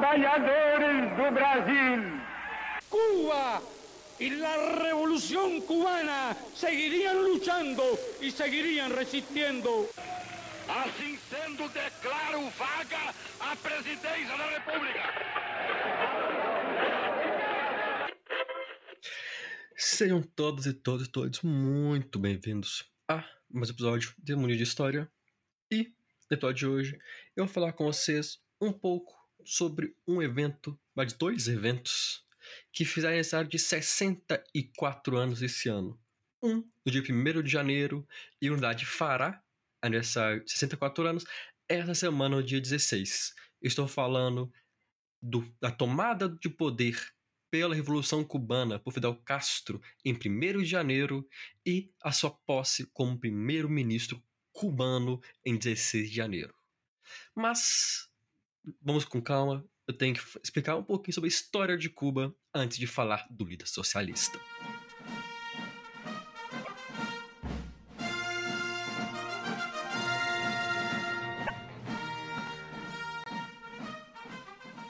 trabalhadores do Brasil. Cuba y la revolución cubana seguirían luchando y seguirían resistiendo. Assim sendo, declaro vaga a presidência da República. Sejam todos e todas todos muito bem-vindos a mais um episódio de Mundo de História. E no episódio de hoje eu vou falar com vocês um pouco sobre um evento, mais dois eventos, que fizeram aniversário de 64 anos esse ano. Um no dia 1 de janeiro e Unidade fará aniversário de 64 anos essa semana, no dia 16. Estou falando do, da tomada de poder pela Revolução Cubana por Fidel Castro em 1 de janeiro e a sua posse como primeiro-ministro cubano em 16 de janeiro. Mas vamos com calma, eu tenho que explicar um pouquinho sobre a história de Cuba antes de falar do líder socialista.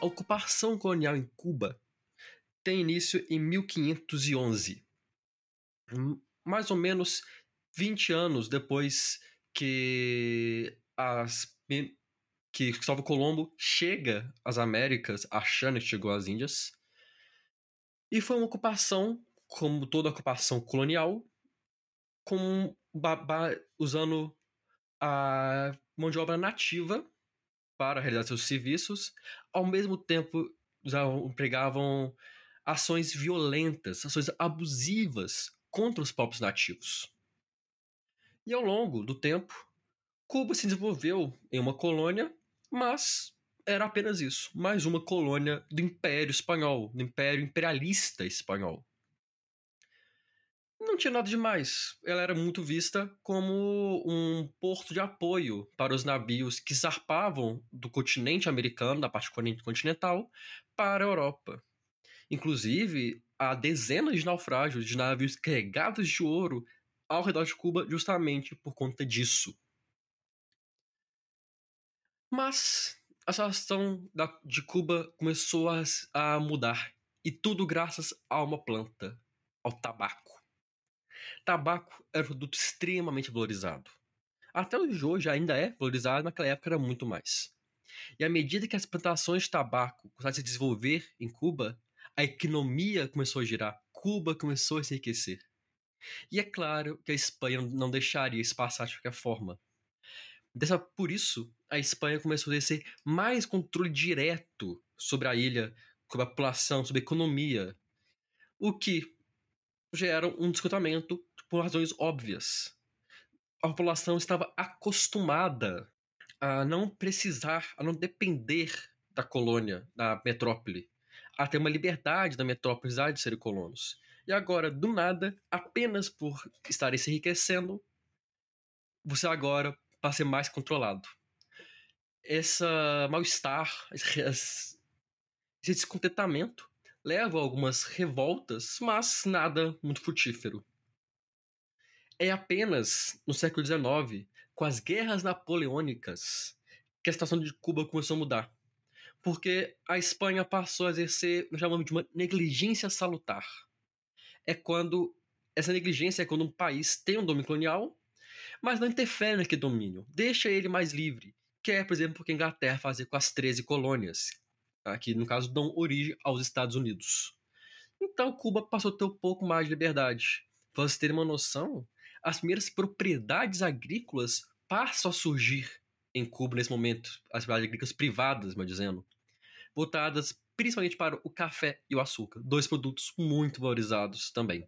A ocupação colonial em Cuba tem início em 1511, mais ou menos 20 anos depois que as que Cristóvão Colombo chega às Américas achando que chegou às Índias. E foi uma ocupação, como toda ocupação colonial, com usando a mão de obra nativa para realizar seus serviços, ao mesmo tempo usavam, empregavam ações violentas, ações abusivas contra os povos nativos. E ao longo do tempo, Cuba se desenvolveu em uma colônia, mas era apenas isso, mais uma colônia do Império Espanhol, do Império Imperialista Espanhol. Não tinha nada demais. Ela era muito vista como um porto de apoio para os navios que zarpavam do continente americano, da parte continental, para a Europa. Inclusive, há dezenas de naufrágios de navios carregados de ouro ao redor de Cuba justamente por conta disso. Mas a situação da, de Cuba começou a, a mudar. E tudo graças a uma planta, ao tabaco. Tabaco era um produto extremamente valorizado. Até hoje ainda é valorizado, naquela época era muito mais. E à medida que as plantações de tabaco começaram a se desenvolver em Cuba, a economia começou a girar, Cuba começou a se enriquecer. E é claro que a Espanha não deixaria isso passar de qualquer forma. Dessa, por isso, a Espanha começou a exercer mais controle direto sobre a ilha, sobre a população, sobre a economia, o que gera um descontamento por razões óbvias. A população estava acostumada a não precisar, a não depender da colônia, da metrópole, a ter uma liberdade da metrópole de serem colonos. E agora, do nada, apenas por estarem se enriquecendo, você agora passa a ser mais controlado. Essa mal-estar, esse descontentamento leva a algumas revoltas, mas nada muito frutífero. É apenas no século XIX, com as guerras napoleônicas, que a situação de Cuba começou a mudar. Porque a Espanha passou a exercer, nós chamamos de uma negligência salutar. É quando essa negligência é quando um país tem um domínio colonial, mas não interfere naquele domínio, deixa ele mais livre, que é, por exemplo, o que a Inglaterra fazia com as 13 colônias, tá? que no caso dão origem aos Estados Unidos. Então Cuba passou a ter um pouco mais de liberdade. Para vocês terem uma noção, as primeiras propriedades agrícolas passam a surgir em Cuba nesse momento, as propriedades agrícolas privadas, me dizendo, voltadas principalmente para o café e o açúcar, dois produtos muito valorizados também.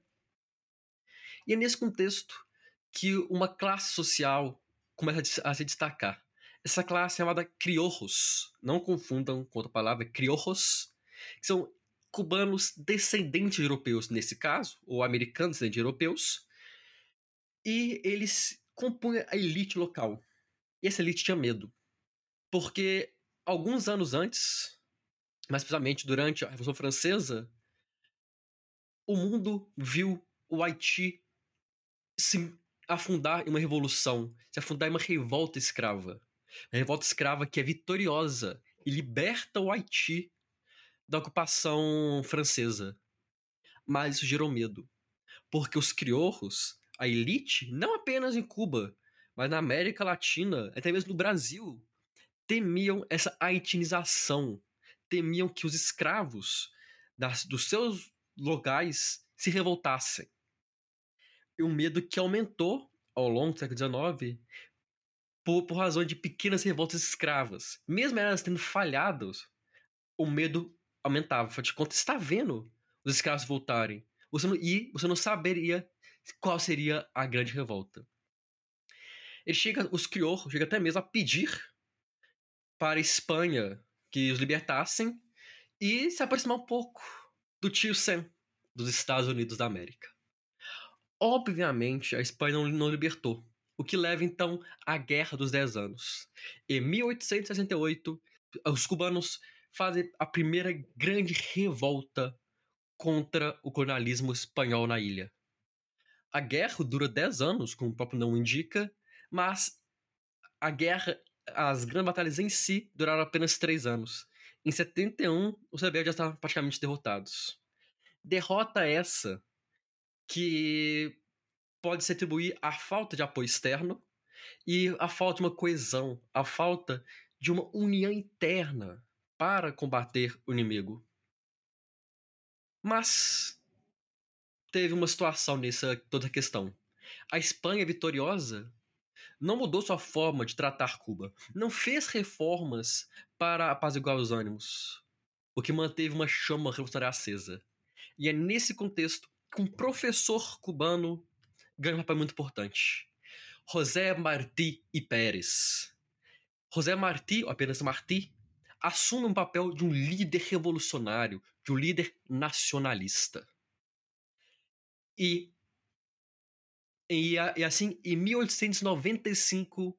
E é nesse contexto que uma classe social começa a se destacar. Essa classe é chamada criollos, não confundam com outra palavra, criollos, que são cubanos descendentes de europeus nesse caso, ou americanos descendentes de europeus, e eles compunham a elite local. E essa elite tinha medo. Porque alguns anos antes, mais precisamente durante a Revolução Francesa, o mundo viu o Haiti se afundar em uma revolução, se afundar em uma revolta escrava. Uma revolta escrava que é vitoriosa e liberta o Haiti da ocupação francesa. Mas isso gerou medo, porque os criorros, a elite, não apenas em Cuba, mas na América Latina, até mesmo no Brasil, temiam essa haitinização, temiam que os escravos das, dos seus locais se revoltassem. E um medo que aumentou ao longo do século XIX por, por razão de pequenas revoltas escravas. Mesmo elas tendo falhado, o medo aumentava. Afinal de contas, está vendo os escravos voltarem. Você não, e você não saberia qual seria a grande revolta. Ele chega, os crioulos chega até mesmo a pedir para a Espanha que os libertassem e se aproximar um pouco do tio Sam dos Estados Unidos da América. Obviamente, a Espanha não, não libertou, o que leva então à Guerra dos Dez Anos. Em 1868, os cubanos fazem a primeira grande revolta contra o colonialismo espanhol na ilha. A guerra dura 10 anos, como o próprio nome indica, mas a guerra, as grandes batalhas em si, duraram apenas três anos. Em 71, os rebeldes já estavam praticamente derrotados. Derrota essa que pode se atribuir à falta de apoio externo e à falta de uma coesão, à falta de uma união interna para combater o inimigo. Mas teve uma situação nessa toda a questão. A Espanha vitoriosa não mudou sua forma de tratar Cuba, não fez reformas para apaziguar os ânimos, o que manteve uma chama revolucionária acesa. E é nesse contexto que um professor cubano ganha um papel muito importante. José Martí e Pérez. José Martí, ou apenas Martí, assume um papel de um líder revolucionário, de um líder nacionalista. E e, e assim, em 1895,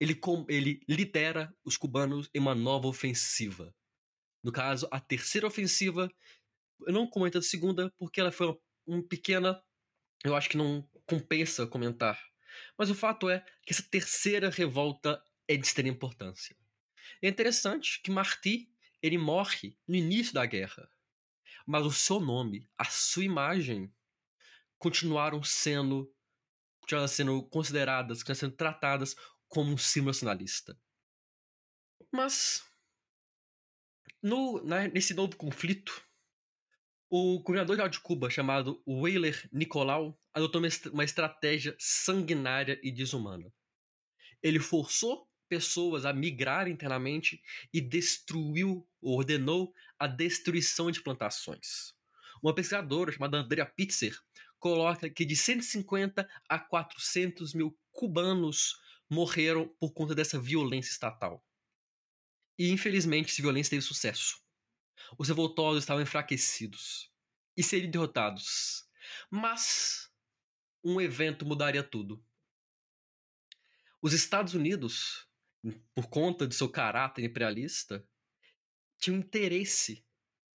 ele, com, ele lidera os cubanos em uma nova ofensiva. No caso, a terceira ofensiva. Eu não comento a segunda porque ela foi uma, uma pequena. Eu acho que não compensa comentar. Mas o fato é que essa terceira revolta é de extrema importância. É interessante que Martí ele morre no início da guerra, mas o seu nome, a sua imagem, continuaram sendo continuam sendo consideradas, continuam sendo tratadas como um símbolo nacionalista. Mas, no, né, nesse novo conflito, o governador de Cuba, chamado Weyler Nicolau, adotou uma estratégia sanguinária e desumana. Ele forçou pessoas a migrar internamente e destruiu, ordenou a destruição de plantações. Uma pesquisadora chamada Andrea Pitzer coloca que de 150 a 400 mil cubanos morreram por conta dessa violência estatal. E infelizmente essa violência teve sucesso. Os revoltosos estavam enfraquecidos e seriam derrotados. Mas um evento mudaria tudo. Os Estados Unidos, por conta de seu caráter imperialista, tinham interesse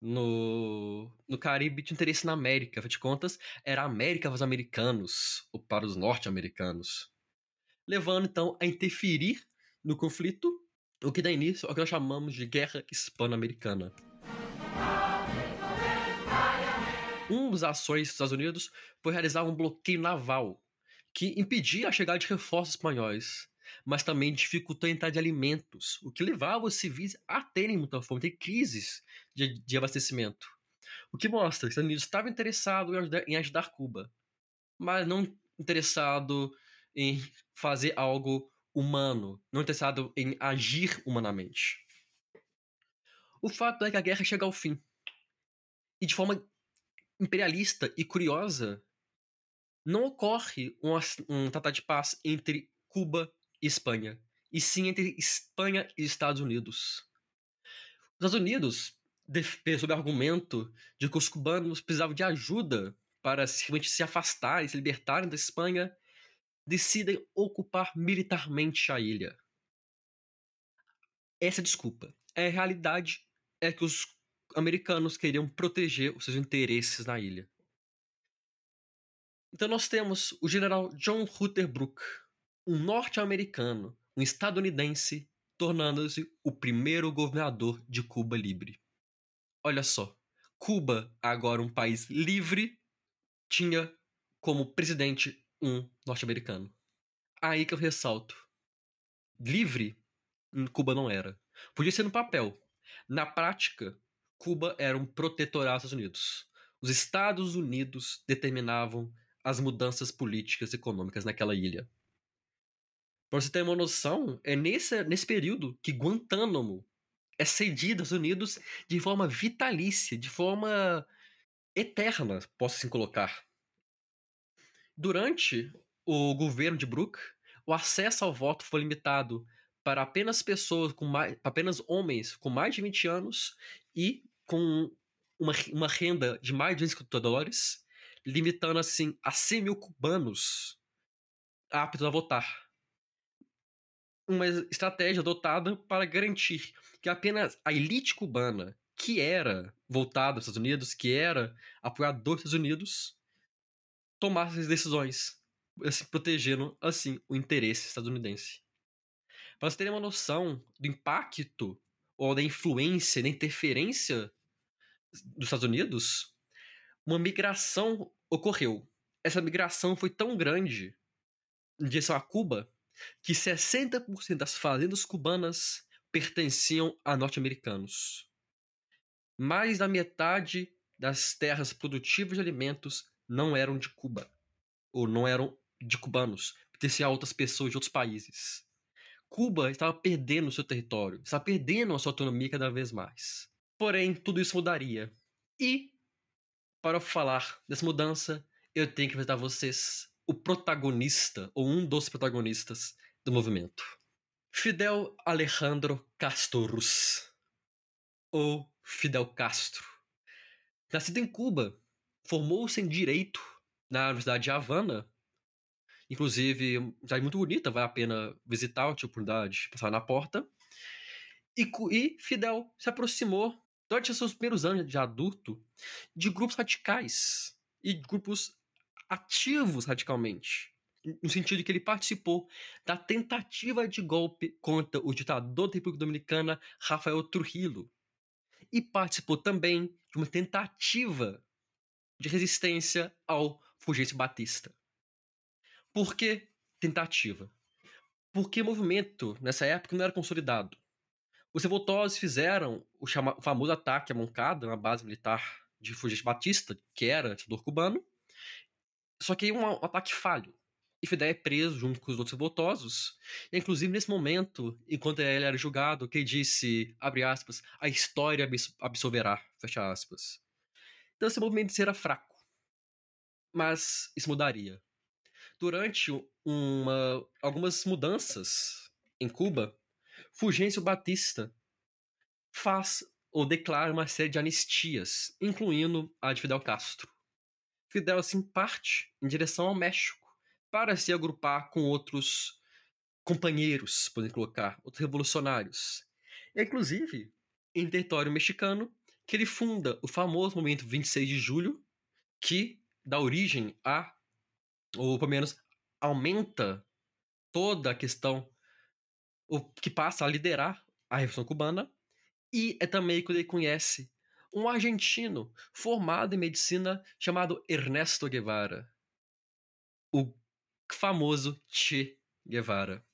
no, no Caribe tinha interesse na América. Afinal de contas, era a América para os americanos, ou para os norte-americanos. Levando, então, a interferir no conflito, o que dá início ao que nós chamamos de Guerra Hispano-Americana. Um das ações dos Estados Unidos foi realizar um bloqueio naval que impedia a chegada de reforços espanhóis, mas também dificultou a entrada de alimentos, o que levava os civis a terem muita fome, ter crises de, de abastecimento. O que mostra que os Estados Unidos estava interessado em ajudar, em ajudar Cuba, mas não interessado em fazer algo humano, não interessado em agir humanamente. O fato é que a guerra chega ao fim. E de forma imperialista e curiosa, não ocorre um, um tratado de paz entre Cuba e Espanha, e sim entre Espanha e Estados Unidos. Os Estados Unidos, sob o argumento de que os cubanos precisavam de ajuda para simplesmente se afastarem, se libertarem da Espanha, decidem ocupar militarmente a ilha. Essa é desculpa. A realidade é que os americanos queriam proteger os seus interesses na ilha. Então nós temos o general John Rutherbrooke, um norte-americano, um estadunidense, tornando-se o primeiro governador de Cuba livre. Olha só, Cuba, agora um país livre, tinha como presidente um norte-americano. Aí que eu ressalto. Livre, Cuba não era. Podia ser no papel. Na prática, Cuba era um protetorado dos Estados Unidos. Os Estados Unidos determinavam as mudanças políticas e econômicas naquela ilha. Para você ter uma noção, é nesse, nesse período que Guantánamo é cedido aos Unidos de forma vitalícia, de forma eterna, posso assim colocar. Durante o governo de Brook, o acesso ao voto foi limitado para apenas pessoas com mais, apenas homens com mais de 20 anos e com uma, uma renda de mais de 250 dólares, limitando assim a 100 mil cubanos aptos a votar uma estratégia adotada para garantir que apenas a elite cubana, que era voltada aos Estados Unidos, que era apoiador dos Estados Unidos, tomasse as decisões, assim, protegendo assim o interesse estadunidense. Para vocês terem uma noção do impacto ou da influência, da interferência dos Estados Unidos, uma migração ocorreu. Essa migração foi tão grande em direção a Cuba que 60% das fazendas cubanas pertenciam a norte-americanos. Mais da metade das terras produtivas de alimentos não eram de Cuba, ou não eram de cubanos, pertenciam a outras pessoas de outros países. Cuba estava perdendo o seu território, estava perdendo a sua autonomia cada vez mais. Porém, tudo isso mudaria. E, para falar dessa mudança, eu tenho que apresentar a vocês o protagonista, ou um dos protagonistas do movimento. Fidel Alejandro Castorus, ou Fidel Castro. Nascido em Cuba, formou-se em Direito na Universidade de Havana. Inclusive, é muito bonita, vale a pena visitar, tive oportunidade passar na porta. E, e Fidel se aproximou, durante seus primeiros anos de adulto, de grupos radicais e grupos ativos radicalmente. No sentido de que ele participou da tentativa de golpe contra o ditador da República Dominicana, Rafael Trujillo. E participou também de uma tentativa de resistência ao Fulgêncio Batista. Por que tentativa? Porque movimento, nessa época, não era consolidado. Os revoltosos fizeram o, chama, o famoso ataque à Moncada, na base militar de Fulgêncio Batista, que era ditador cubano, só que um, um ataque falho. E Fidel é preso junto com os outros revoltosos. E, inclusive, nesse momento, enquanto ele era julgado, que disse, abre aspas, a história absolverá, fecha aspas. Então esse movimento era fraco. Mas isso mudaria. Durante uma, algumas mudanças em Cuba, Fulgêncio Batista faz ou declara uma série de anistias, incluindo a de Fidel Castro. Fidel assim parte em direção ao México para se agrupar com outros companheiros, podem colocar, outros revolucionários. E, inclusive, em território mexicano, que ele funda o famoso movimento 26 de julho, que dá origem a, ou pelo menos aumenta toda a questão, o que passa a liderar a Revolução Cubana, e é também quando ele conhece um argentino formado em medicina chamado Ernesto Guevara. O famoso Che Guevara.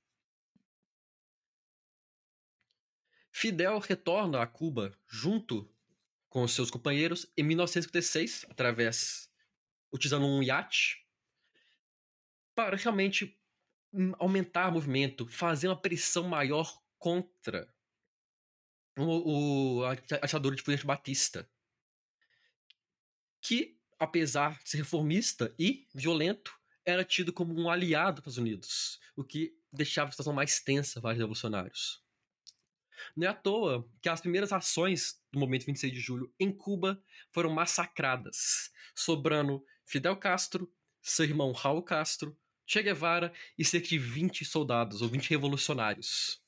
Fidel retorna a Cuba junto com seus companheiros em 1956, através utilizando um iate, para realmente hum, aumentar o movimento, fazer uma pressão maior contra o, o achador de Fulgêncio Batista. Que, apesar de ser reformista e violento, era tido como um aliado dos Estados Unidos, o que deixava a situação mais tensa para os revolucionários. Não é à toa que as primeiras ações do movimento 26 de julho em Cuba foram massacradas, sobrando Fidel Castro, seu irmão Raul Castro, Che Guevara e cerca de 20 soldados ou 20 revolucionários.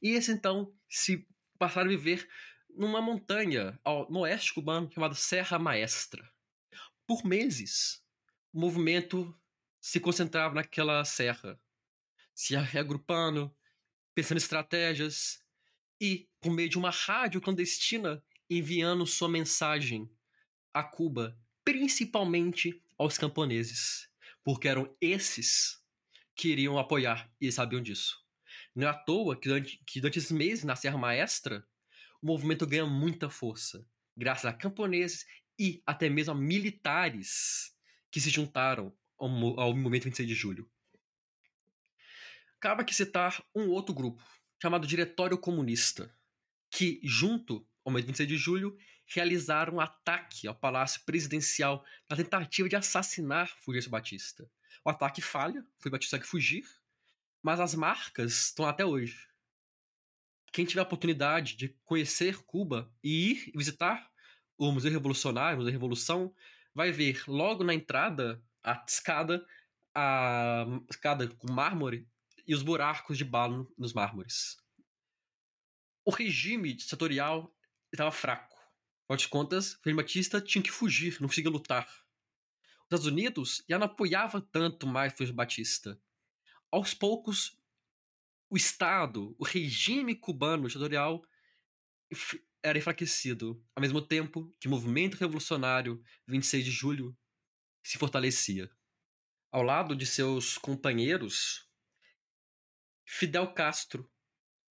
E esse então se passaram a viver numa montanha ao, no oeste cubano chamada Serra Maestra. Por meses, o movimento se concentrava naquela serra, se reagrupando, pensando em estratégias e, por meio de uma rádio clandestina, enviando sua mensagem a Cuba, principalmente aos camponeses, porque eram esses que iriam apoiar e sabiam disso. Não é à toa que durante, que durante esses meses na Serra Maestra, o movimento ganha muita força, graças a camponeses e até mesmo a militares que se juntaram ao, ao movimento 26 de julho. Cabe aqui citar um outro grupo, chamado Diretório Comunista, que, junto ao movimento 26 de julho, realizaram um ataque ao Palácio Presidencial na tentativa de assassinar Fulgêncio Batista. O ataque falha, foi Batista que fugir, mas as marcas estão até hoje. Quem tiver a oportunidade de conhecer Cuba e ir visitar o Museu Revolucionário, o Museu Revolução, vai ver logo na entrada a escada, a escada com mármore e os buracos de bala nos mármores. O regime ditatorial estava fraco. Afinal de contas, Fernando Batista tinha que fugir, não conseguia lutar. Os Estados Unidos já não apoiava tanto mais Fernando Batista. Aos poucos, o Estado, o regime cubano ditatorial era enfraquecido, ao mesmo tempo que o movimento revolucionário 26 de julho se fortalecia. Ao lado de seus companheiros, Fidel Castro,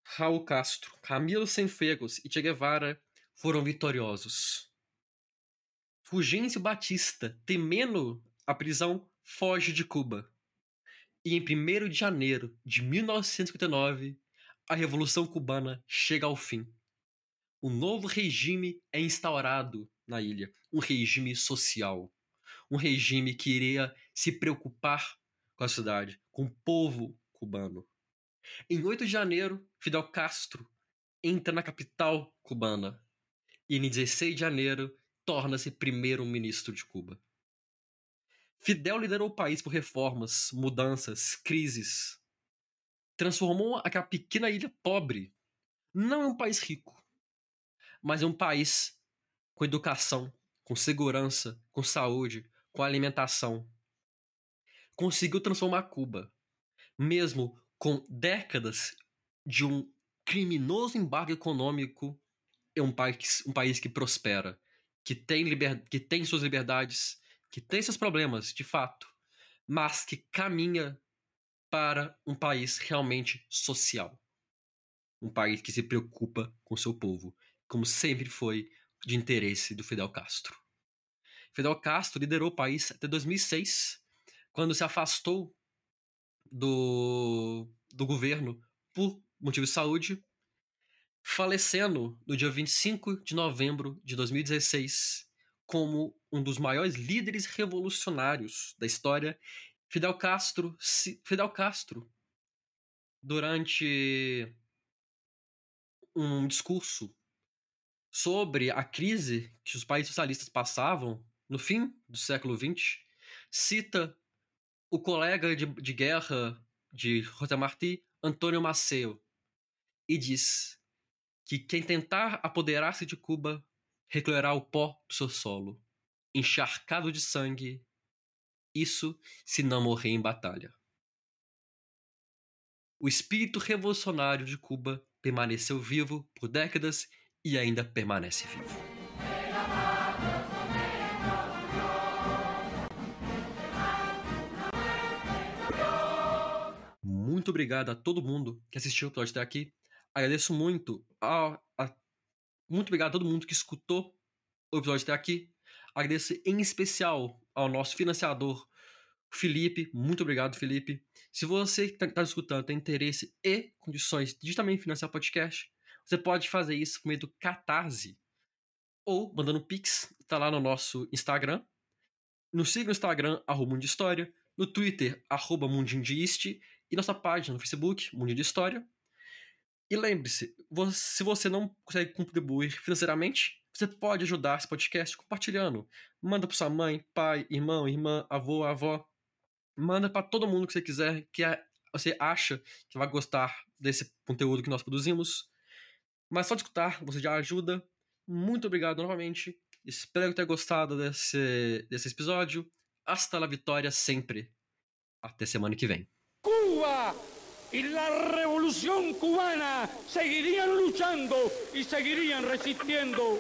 Raul Castro, Camilo Cienfuegos e Che Guevara foram vitoriosos. Fulgêncio Batista, temendo a prisão, foge de Cuba. E em 1 de janeiro de 1959, a Revolução Cubana chega ao fim um novo regime é instaurado na ilha, um regime social, um regime que iria se preocupar com a cidade, com o povo cubano. Em 8 de janeiro, Fidel Castro entra na capital cubana e em 16 de janeiro torna-se primeiro-ministro de Cuba. Fidel liderou o país por reformas, mudanças, crises. Transformou aquela pequena ilha pobre não em um país rico, mas é um país com educação, com segurança, com saúde, com alimentação. Conseguiu transformar Cuba, mesmo com décadas de um criminoso embargo econômico, em um país, um país que prospera, que tem, liber, que tem suas liberdades, que tem seus problemas, de fato, mas que caminha para um país realmente social. Um país que se preocupa com seu povo como sempre foi de interesse do Fidel Castro. Fidel Castro liderou o país até 2006, quando se afastou do, do governo por motivos de saúde, falecendo no dia 25 de novembro de 2016 como um dos maiores líderes revolucionários da história. Fidel Castro, Fidel Castro durante um discurso sobre a crise que os países socialistas passavam no fim do século XX, cita o colega de, de guerra de José Martí, Antônio Maceo, e diz que quem tentar apoderar-se de Cuba recolherá o pó do seu solo, encharcado de sangue, isso se não morrer em batalha. O espírito revolucionário de Cuba permaneceu vivo por décadas e ainda permanece vivo. Muito obrigado a todo mundo que assistiu o episódio até aqui. Agradeço muito a, a, muito obrigado a todo mundo que escutou o episódio até aqui. Agradeço em especial ao nosso financiador Felipe, muito obrigado, Felipe. Se você que está tá escutando tem interesse e condições de também financiar o podcast, você pode fazer isso por meio do Catarse ou mandando Pix, tá lá no nosso Instagram. Nos siga no Instagram, arroba Mundo História, no Twitter, arroba Mundinho de e nossa página no Facebook, Mundinho de História. E lembre-se, se você não consegue contribuir financeiramente, você pode ajudar esse podcast compartilhando. Manda para sua mãe, pai, irmão, irmã, avô, avó. Manda para todo mundo que você quiser, que você acha que vai gostar desse conteúdo que nós produzimos. Mas só de escutar você já ajuda. Muito obrigado novamente. Espero ter gostado desse, desse episódio. Hasta la vitória sempre. Até semana que vem. Cuba y la revolución cubana seguirían luchando y seguirían resistiendo.